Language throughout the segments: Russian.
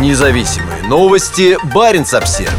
Независимые новости. Барин обсерва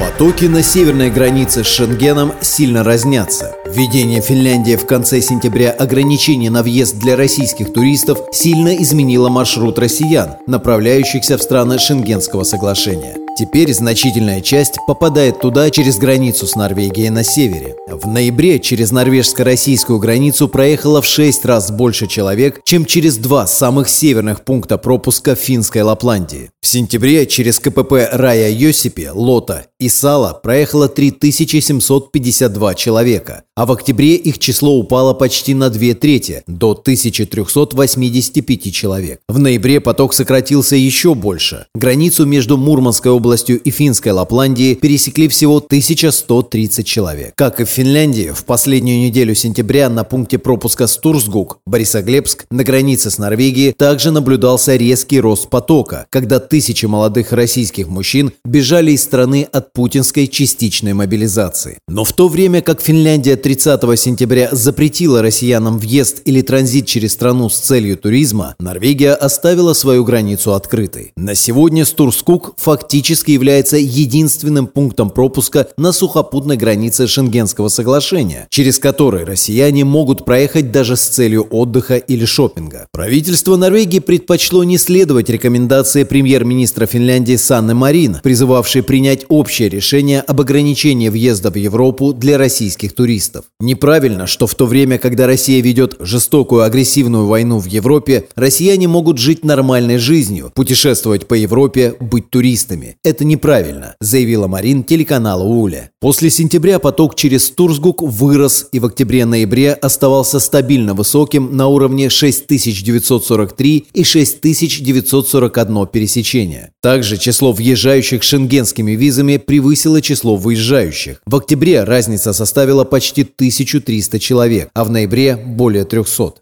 Потоки на северной границе с Шенгеном сильно разнятся. Введение Финляндии в конце сентября ограничений на въезд для российских туристов сильно изменило маршрут россиян, направляющихся в страны Шенгенского соглашения. Теперь значительная часть попадает туда через границу с Норвегией на севере. В ноябре через норвежско-российскую границу проехало в 6 раз больше человек, чем через два самых северных пункта пропуска финской Лапландии. В сентябре через КПП Рая Йосипи, Лота и Сала проехало 3752 человека, а в октябре их число упало почти на две трети, до 1385 человек. В ноябре поток сократился еще больше. Границу между Мурманской областью и Финской Лапландией пересекли всего 1130 человек. Как и в Финляндии, в последнюю неделю сентября на пункте пропуска Стурсгук, Борисоглебск, на границе с Норвегией, также наблюдался резкий рост потока, когда тысячи молодых российских мужчин бежали из страны от путинской частичной мобилизации. Но в то время как Финляндия 30 сентября запретила россиянам въезд или транзит через страну с целью туризма, Норвегия оставила свою границу открытой. На сегодня Стурскук фактически является единственным пунктом пропуска на сухопутной границе Шенгенского соглашения, через который россияне могут проехать даже с целью отдыха или шопинга. Правительство Норвегии предпочло не следовать рекомендации премьер-министра Финляндии Санны Марин, призывавшей принять общее решение об ограничении въезда в Европу для российских туристов. документов. Неправильно, что в то время, когда Россия ведет жестокую агрессивную войну в Европе, россияне могут жить нормальной жизнью, путешествовать по Европе, быть туристами. Это неправильно, заявила Марин телеканалу Уля. После сентября поток через Турсгук вырос и в октябре-ноябре оставался стабильно высоким на уровне 6943 и 6941 пересечения. Также число въезжающих шенгенскими визами превысило число выезжающих. В октябре разница составила почти 1300 человек, а в ноябре более 300.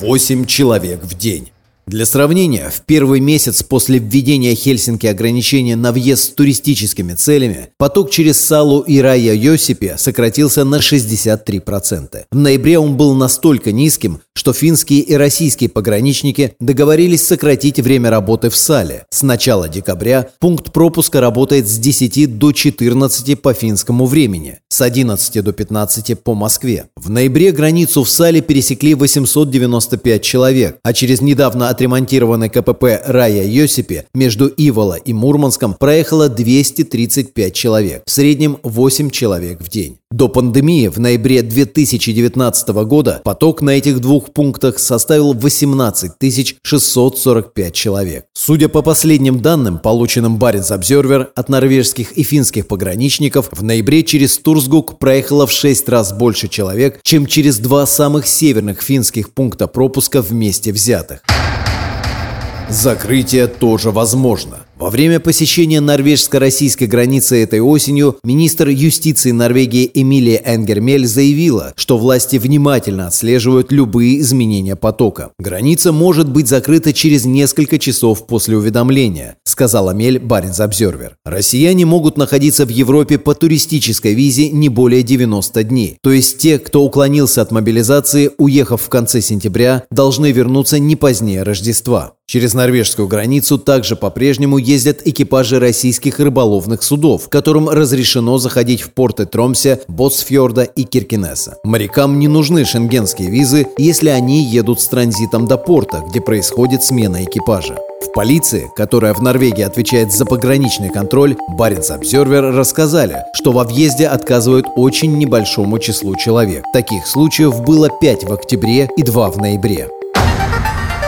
8 человек в день. Для сравнения, в первый месяц после введения Хельсинки ограничения на въезд с туристическими целями, поток через Салу и Рая Йосипе сократился на 63%. В ноябре он был настолько низким, что финские и российские пограничники договорились сократить время работы в Сале. С начала декабря пункт пропуска работает с 10 до 14 по финскому времени, с 11 до 15 по Москве. В ноябре границу в Сале пересекли 895 человек, а через недавно отремонтированной КПП Рая Йосипе между Ивола и Мурманском проехало 235 человек, в среднем 8 человек в день. До пандемии в ноябре 2019 года поток на этих двух пунктах составил 18 645 человек. Судя по последним данным, полученным Баренц Обзервер от норвежских и финских пограничников, в ноябре через Турсгук проехало в 6 раз больше человек, чем через два самых северных финских пункта пропуска вместе взятых. Закрытие тоже возможно. Во время посещения норвежско-российской границы этой осенью министр юстиции Норвегии Эмилия Энгермель заявила, что власти внимательно отслеживают любые изменения потока. Граница может быть закрыта через несколько часов после уведомления, сказала Мель Баренц Обзервер. Россияне могут находиться в Европе по туристической визе не более 90 дней. То есть те, кто уклонился от мобилизации, уехав в конце сентября, должны вернуться не позднее Рождества. Через норвежскую границу также по-прежнему ездят экипажи российских рыболовных судов, которым разрешено заходить в порты Тромсе, Боцфьорда и Киркинесса. Морякам не нужны шенгенские визы, если они едут с транзитом до порта, где происходит смена экипажа. В полиции, которая в Норвегии отвечает за пограничный контроль, Баренц Обзервер рассказали, что во въезде отказывают очень небольшому числу человек. Таких случаев было 5 в октябре и 2 в ноябре.